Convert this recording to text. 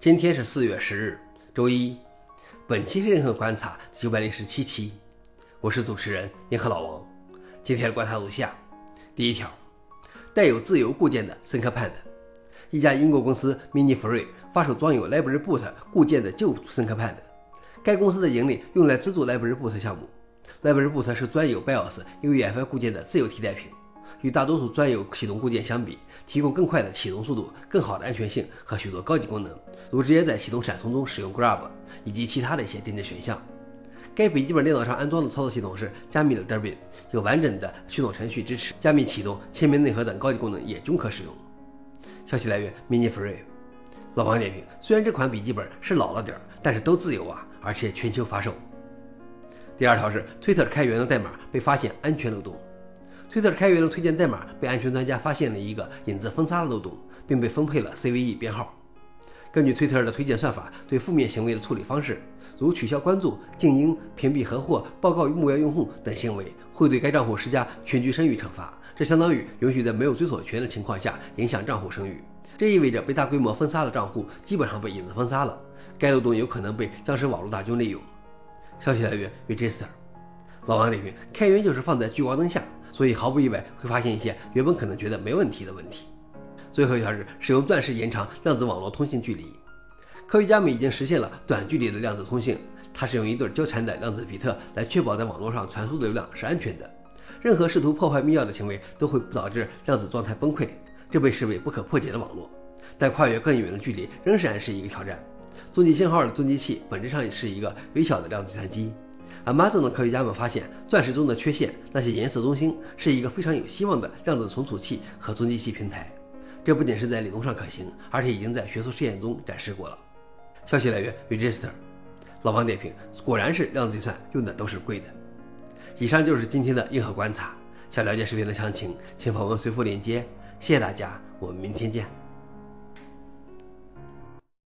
今天是四月十日，周一。本期是银河观察九百零十七期，我是主持人银河老王。今天的观察如下：第一条，带有自由固件的 ThinkPad。一家英国公司 MiniFree 发售装有 LibraryBoot 固件的旧 ThinkPad。该公司的盈利用来资助 LibraryBoot 项目。LibraryBoot 是专有 BIOS 与 UEFI 固件的自由替代品。与大多数专有启动固件相比，提供更快的启动速度、更好的安全性和许多高级功能，如直接在启动闪存中使用 Grab 以及其他的一些定制选项。该笔记本电脑上安装的操作系统是加密的 Debian，有完整的驱动程序支持加密启动、签名内核等高级功能也均可使用。消息来源：MiniFree。老王点评：虽然这款笔记本是老了点儿，但是都自由啊，而且全球发售。第二条是 Twitter 开源的代码被发现安全漏洞。推特开源的推荐代码被安全专家发现了一个隐自封杀的漏洞，并被分配了 CVE 编号。根据推特的推荐算法对负面行为的处理方式，如取消关注、静音、屏蔽合伙、报告目标用户等行为，会对该账户施加全局声誉惩罚。这相当于允许在没有追索权的情况下影响账户声誉。这意味着被大规模封杀的账户基本上被隐自封杀了。该漏洞有可能被僵尸网络大军利用。消息来源：Register。老王点评：开源就是放在聚光灯下。所以毫不意外会发现一些原本可能觉得没问题的问题。最后一条是使用钻石延长量子网络通信距离。科学家们已经实现了短距离的量子通信，它是用一对交缠的量子比特来确保在网络上传输的流量是安全的。任何试图破坏密钥的行为都会导致量子状态崩溃，这被视为不可破解的网络。但跨越更远的距离仍然是一个挑战。踪迹信号的踪迹器本质上是一个微小的量子计算机。Amazon 的科学家们发现，钻石中的缺陷——那些颜色中心，是一个非常有希望的量子存储器和踪迹器平台。这不仅是在理论上可行，而且已经在学术试验中展示过了。消息来源：Register。老王点评：果然是量子计算用的都是贵的。以上就是今天的硬核观察。想了解视频的详情，请访问随附链接。谢谢大家，我们明天见。